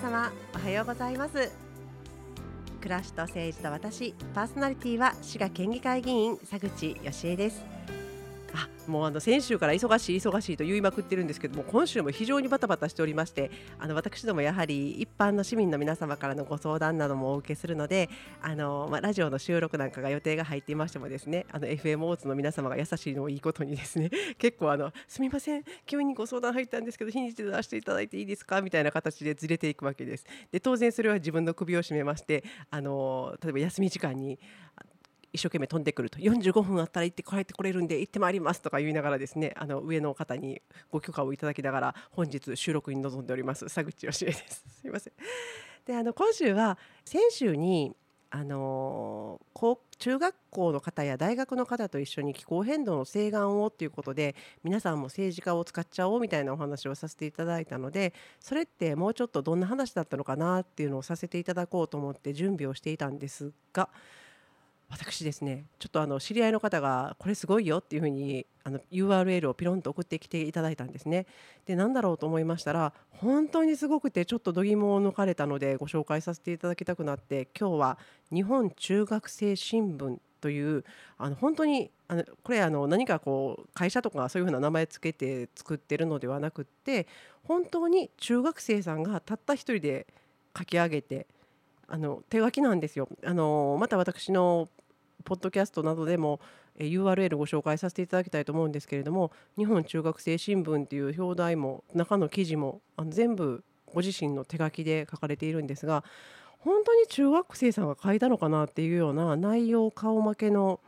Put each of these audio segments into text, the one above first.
様おはようございます。暮らしと政治と私パーソナリティは滋賀県議会議員佐口義恵です。もうあの先週から忙しい忙しいと言いまくってるんですけども今週も非常にバタバタしておりましてあの私どもやはり一般の市民の皆様からのご相談などもお受けするのであの、まあ、ラジオの収録なんかが予定が入っていましてもですねあの FM 大津の皆様が優しいのをいいことにですね 結構あのすみません急にご相談入ったんですけど日にちで出していただいていいですかみたいな形でずれていくわけです。で当然それは自分の首を絞めましてあの例えば休み時間に一生懸命飛んでくると45分あったら行って帰ってこれるんで行ってまいりますとか言いながらですねあの上の方にご許可をいただきながら本日収録に臨んでおります佐口義恵です。すいません。であの今週は先週にあの高中学校の方や大学の方と一緒に気候変動の請願をということで皆さんも政治家を使っちゃおうみたいなお話をさせていただいたのでそれってもうちょっとどんな話だったのかなっていうのをさせていただこうと思って準備をしていたんですが私ですねちょっとあの知り合いの方がこれすごいよっていうふうにあの URL をピロンと送ってきていただいたんですねで何だろうと思いましたら本当にすごくてちょっと度肝を抜かれたのでご紹介させていただきたくなって今日は日本中学生新聞というあの本当にあのこれあの何かこう会社とかそういうふうな名前つけて作ってるのではなくって本当に中学生さんがたった一人で書き上げてあの手書きなんですよ。あのまた私のポッドキャストなどでも URL ご紹介させていただきたいと思うんですけれども日本中学生新聞っていう表題も中の記事もあの全部ご自身の手書きで書かれているんですが本当に中学生さんが書いたのかなっていうような内容顔負けの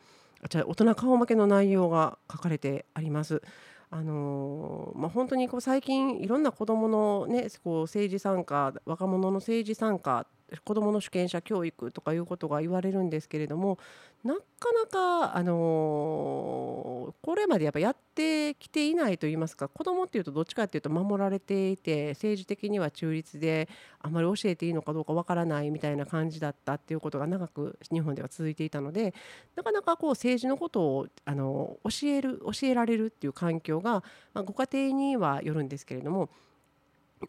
じゃ大人顔負けの内容が書かれてあります。あのー、まあ、本当にこう最近いろんな子どもの、ね、こう政治参加若者の政治参加子どもの主権者教育とかいうことが言われるんですけれどもなかなか、あの、これまでやっぱやってきていないといいますか子どもっていうとどっちかっていうと守られていて政治的には中立であまり教えていいのかどうかわからないみたいな感じだったっていうことが長く日本では続いていたのでなかなかこう政治のことを、あの、教える教えられるっていう環境が、まあ、ご家庭にはよるんですけれども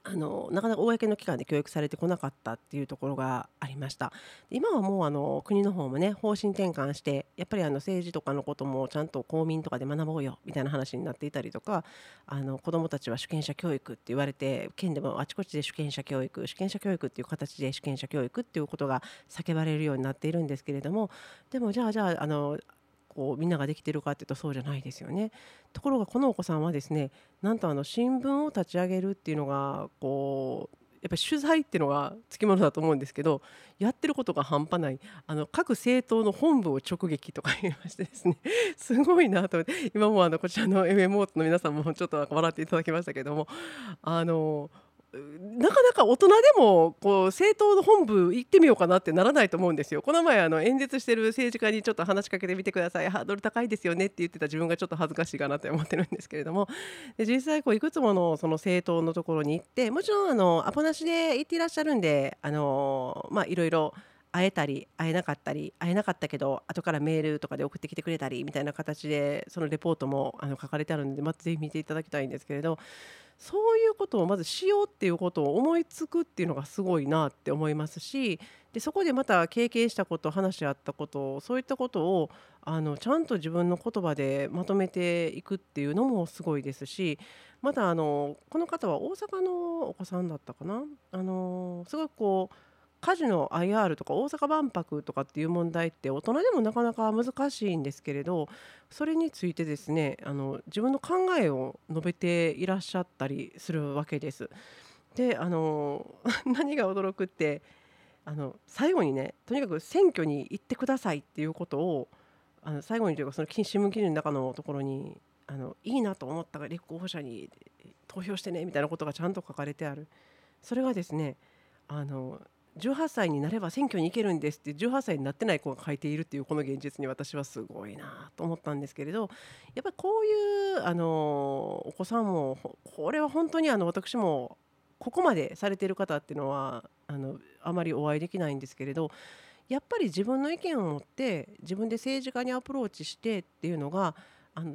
あのなかなか公の機関で教育されてこなかったっていうところがありました。今はもうあの国の方もね方針転換してやっぱりあの政治とかのこともちゃんと公民とかで学ぼうよみたいな話になっていたりとかあの子どもたちは主権者教育って言われて県でもあちこちで主権者教育主権者教育っていう形で主権者教育っていうことが叫ばれるようになっているんですけれどもでもじゃあじゃああのこうみんなができてるかっていうとそうじゃないですよね。ところがこのお子さんはですねなんとあの新聞を立ち上げるっていうのがこうやっぱり取材っていうのがつきものだと思うんですけどやってることが半端ない。あの各政党の本部を直撃とか言いましてですね。すごいなと思って。今もあのこちらの MMO の皆さんもちょっと笑っていただきましたけども。あのなかなか大人でもこう政党の本部行ってみようかなってならないと思うんですよ。この前あの演説してる政治家にちょっと話しかけてみてくださいハードル高いですよねって言ってた自分がちょっと恥ずかしいかなって思ってるんですけれどもで実際こういくつものその政党のところに行ってもちろんあのアポなしで行っていらっしゃるんであのまあいろいろ会えたり会えなかったり会えなかったけど後からメールとかで送ってきてくれたりみたいな形でそのレポートもあの書かれてあるのでまずぜひ見ていただきたいんですけれどそういうことをまずしようっていうことを思いつくっていうのがすごいなって思いますしでそこでまた経験したこと話し合ったことそういったことをあのちゃんと自分の言葉でまとめていくっていうのもすごいですしまたあのこの方は大阪のお子さんだったかな？あのすごくこう火事の IR とか大阪万博とかっていう問題って大人でもなかなか難しいんですけれどそれについてですねあの自分の考えを述べていらっしゃったりするわけです。であの 何が驚くってあの最後にねとにかく選挙に行ってくださいっていうことをあの最後にというかその新聞記事の中のところにあのいいなと思ったが立候補者に投票してねみたいなことがちゃんと書かれてあるそれがですねあの18歳になれば選挙に行けるんですって18歳になってない子が書いているっていうこの現実に私はすごいなと思ったんですけれどやっぱりこういうあのお子さんもこれは本当にあの私もここまでされている方っていうのはあのあまりお会いできないんですけれどやっぱり自分の意見を持って自分で政治家にアプローチしてっていうのが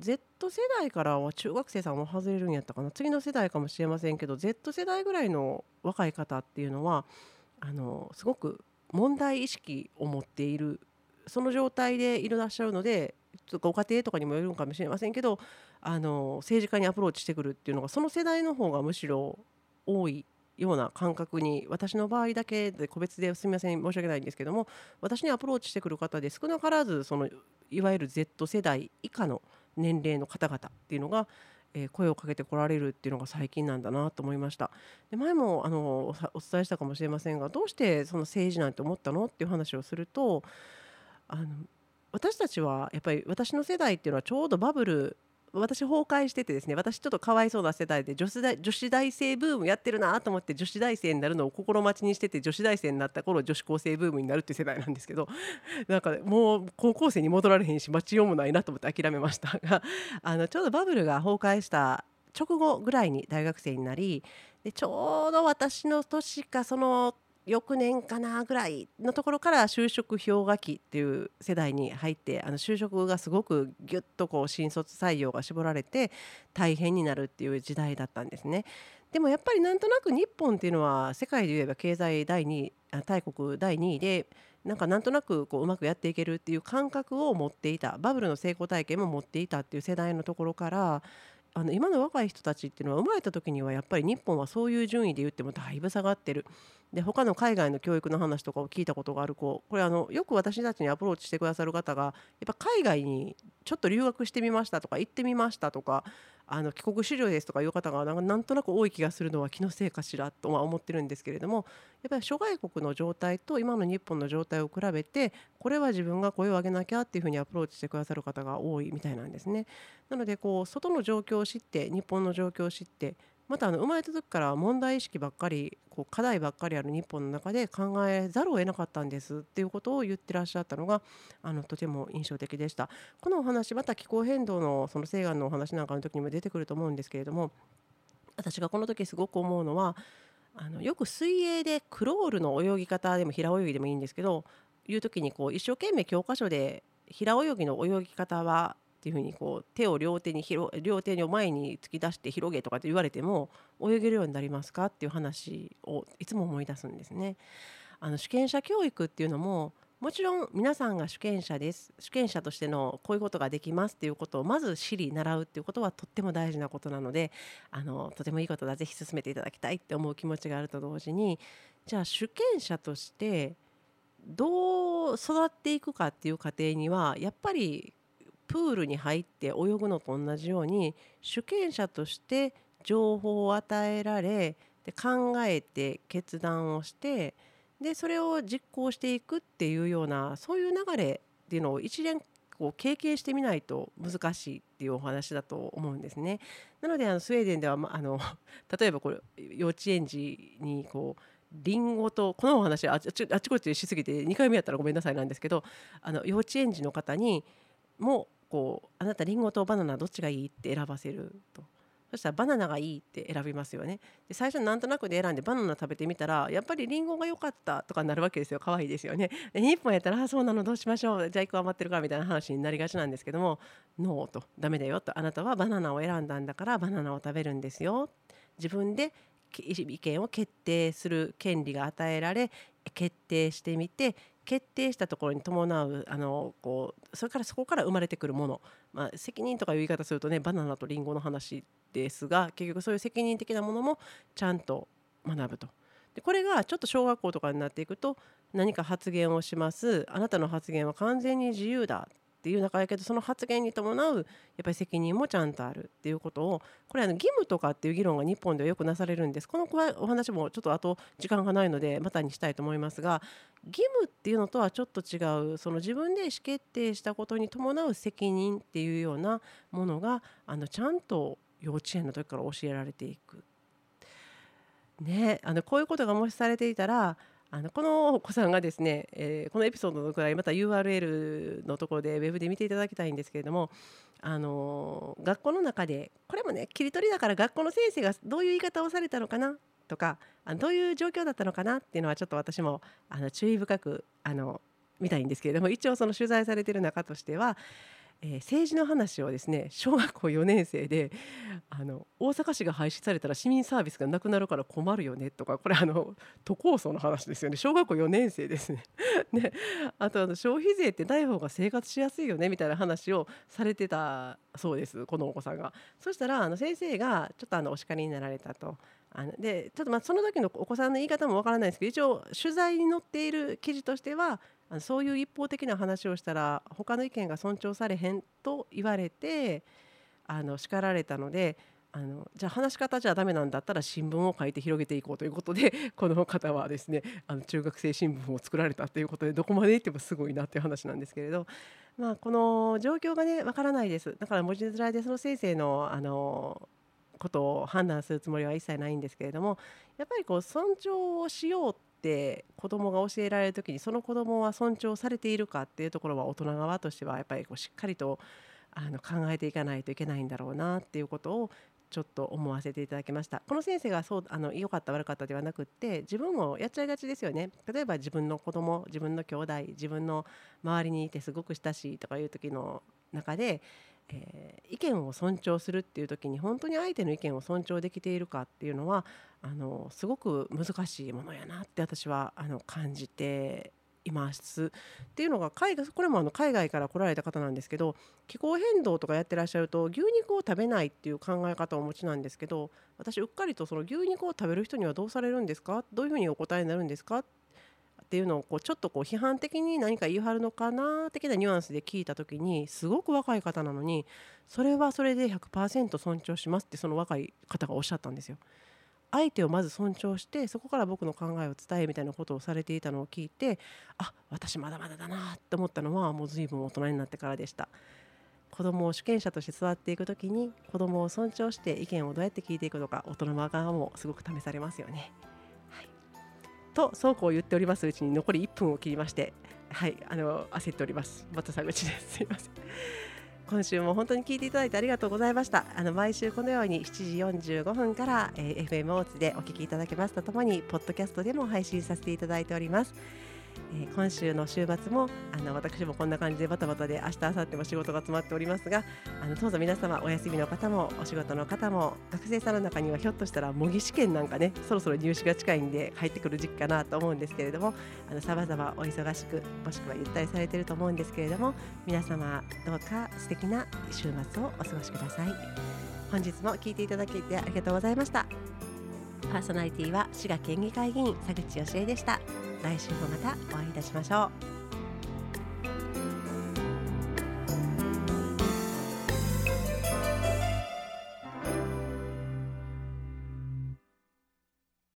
Z 世代からは中学生さんも外れるんやったかな次の世代かもしれませんけど Z 世代ぐらいの若い方っていうのはあのすごく問題意識を持っているその状態でいらっしゃるのでご家庭とかにもよるのかもしれませんけどあの政治家にアプローチしてくるっていうのがその世代の方がむしろ多いような感覚に私の場合だけで個別ですみません申し訳ないんですけども私にアプローチしてくる方で少なからずそのいわゆる Z 世代以下の年齢の方々っていうのが、えー、声をかけてこられるっていうのが最近なんだなと思いました。で前もあのお伝えしたかもしれませんがどうしてその政治なんて思ったのっていう話をするとあの私たちはやっぱり私の世代っていうのはちょうどバブル私崩壊しててですね私ちょっとかわいそうな世代で女子大女子大生ブームやってるなと思って女子大生になるのを心待ちにしてて女子大生になった頃女子高生ブームになるっていう世代なんですけど なんかもう高校生に戻られへんし待ちようもないなと思って諦めました。があのちょうどバブルが崩壊した直後ぐらいに大学生になりでちょうど私の年かその翌年かなぐらいのところから就職氷河期っていう世代に入ってあの就職がすごくギュッとこう新卒採用が絞られて大変になるっていう時代だったんですね。でもやっぱりなんとなく日本っていうのは世界で言えば経済第2位大国第2位でなんかなんとなくこううまくやっていけるっていう感覚を持っていたバブルの成功体験も持っていたっていう世代のところからあの今の若い人たちっていうのは生まれた時にはやっぱり日本はそういう順位で言ってもだいぶ下がってる。で他の海外の教育の話とかを聞いたことがある子これあのよく私たちにアプローチしてくださる方がやっぱ海外にちょっと留学してみましたとか行ってみましたとかあの帰国子女ですとかいう方がなんとなく多い気がするのは気のせいかしらとは思ってるんですけれどもやっぱり諸外国の状態と今の日本の状態を比べてこれは自分が声を上げなきゃっていうふうにアプローチしてくださる方が多いみたいなんですね。なのでこう外の状況を知って日本の状況を知ってまたあの生まれた時から問題意識ばっかりこう課題ばっかりある日本の中で考えざるを得なかったんですっていうことを言ってらっしゃったのがあのとても印象的でした。このお話また気候変動のその西岸のお話なんかの時にも出てくると思うんですけれども私がこの時すごく思うのはあのよく水泳でクロールの泳ぎ方でも平泳ぎでもいいんですけどいう時にこう一生懸命教科書で平泳ぎの泳ぎ方はっていうふうにこう手を両手に広両手を前に突き出して広げとかって言われても泳げるようになりますかっていう話をいつも思い出すんですね。あの主権者教育っていうのももちろん皆さんが主権者です主権者としてのこういうことができますっていうことをまず知り習うっていうことはとっても大事なことなのであのとてもいいことだぜひ進めていただきたいって思う気持ちがあると同時にじゃあ主権者としてどう育っていくかっていう過程にはやっぱりプールに入って泳ぐのと同じように主権者として情報を与えられで考えて決断をしてでそれを実行していくっていうようなそういう流れっていうのを一連こう経験してみないと難しいっていうお話だと思うんですね。なのであのスウェーデンでは、ま、あの 例えばこれ幼稚園児にこうリンゴとこのお話あちあちこちしすぎて2回目やったらごめんなさいなんですけどあの幼稚園児の方にもこうあなたリンゴとバナナどっちがいいって選ばせると。そしたらバナナがいいって選びますよね。で最初なんとなくで選んでバナナ食べてみたらやっぱりリンゴが良かったとかになるわけですよ。可愛いですよね。で日本やったらあそうなのどうしましょう。じゃあ1個余ってるかみたいな話になりがちなんですけどもノーと。ダメだよと。あなたはバナナを選んだんだからバナナを食べるんですよ。自分で意見を決定する権利が与えられ決定してみて決定したところに伴うあのこうそれからそこから生まれてくるもの、まあ、責任とかいう言い方するとねバナナとリンゴの話ですが結局そういう責任的なものもちゃんと学ぶと。でこれがちょっと小学校とかになっていくと何か発言をしますあなたの発言は完全に自由だっていう中やけどその発言に伴うやっぱり責任もちゃんとあるっていうことをこれあの義務とかっていう議論が日本ではよくなされるんですこのお話もちょっとあと時間がないのでまたにしたいと思いますが義務っていうのとはちょっと違うその自分で意思決定したことに伴う責任っていうようなものがあのちゃんと幼稚園の時から教えられていく。ね、あのこういうことがもしされていたらあのこのお子さんがですね、えー、このエピソードのくらいまた URL のところでウェブで見ていただきたいんですけれどもあの学校の中でこれもね切り取りだから学校の先生がどういう言い方をされたのかなとかあのどういう状況だったのかなっていうのはちょっと私もあの注意深くあの見たいんですけれども一応その取材されてる中としてはえー、政治の話をですね小学校4年生であの大阪市が廃止されたら市民サービスがなくなるから困るよねとかこれあの都構想の話ですよね小学校4年生ですね。ねあとあの消費税ってない方が生活しやすいよねみたいな話をされてたそうですこのお子さんが。そしたらあの先生がちょっとあのお叱りになられたと。あのでちょっとまあその時のお子さんの言い方もわからないですけど一応取材に載っている記事としてはあのそういう一方的な話をしたら他の意見が尊重されへんと言われてあの叱られたのであのじゃあ話し方じゃダメなんだったら新聞を書いて広げていこうということで この方はですねあの中学生新聞を作られたということでどこまで行ってもすごいなっていう話なんですけれど、まあ、この状況がねわからないです。だから文字面でその先生のあのことを判断するつもりは一切ないんですけれどもやっぱりこう尊重をしようって子どもが教えられる時にその子どもは尊重されているかっていうところは大人側としてはやっぱりこうしっかりとあの考えていかないといけないんだろうなっていうことをちょっと思わせていただきました。この先生がそうあの良かった悪かったではなくって自分もやっちゃいがちですよね。例えば自分の子供自分の兄弟自分の周りにいてすごく親しいとかいう時の中でえー、意見を尊重するっていう時に本当に相手の意見を尊重できているかっていうのはあのすごく難しいものやなって私はあの感じています。っていうのが海外これもあの海外から来られた方なんですけど気候変動とかやってらっしゃると牛肉を食べないっていう考え方をお持ちなんですけど私うっかりとその牛肉を食べる人にはどうされるんですか？どういうふうにお答えになるんですか？っっていうのをこうちょっとこう批判的に何か言い張るのかな的なニュアンスで聞いた時にすごく若い方なのにそれはそれで100%尊重しますってその若い方がおっしゃったんですよ。相手をまず尊重してそこから僕の考えを伝えみたいなことをされていたのを聞いてあ私まだまだだなって思ったのはもう随分大人になってからでした子供を主権者として育っていく時に子供を尊重して意見をどうやって聞いていくのか大人側もすごく試されますよねとそうこう言っておりますうちに残り1分を切りましてはいあの焦っております。また佐口です。すいません。今週も本当に聞いていただいてありがとうございました。あの毎週このように7時45分から、えー、FM 大津でお聞きいただけますとともにポッドキャストでも配信させていただいております。えー、今週の週末もあの私もこんな感じでバタバタで明日明後日も仕事が詰まっておりますがあのどうぞ皆様お休みの方もお仕事の方も学生さんの中にはひょっとしたら模擬試験なんかねそろそろ入試が近いんで入ってくる時期かなと思うんですけれどもさまざまお忙しくもしくはゆったりされていると思うんですけれども皆様どうか素敵な週末をお過ごしください。本日も聞いていただきありがとうございました。パーソナリティは滋賀県議会議員佐口義恵でした。来週もまたお会いいたしましょう。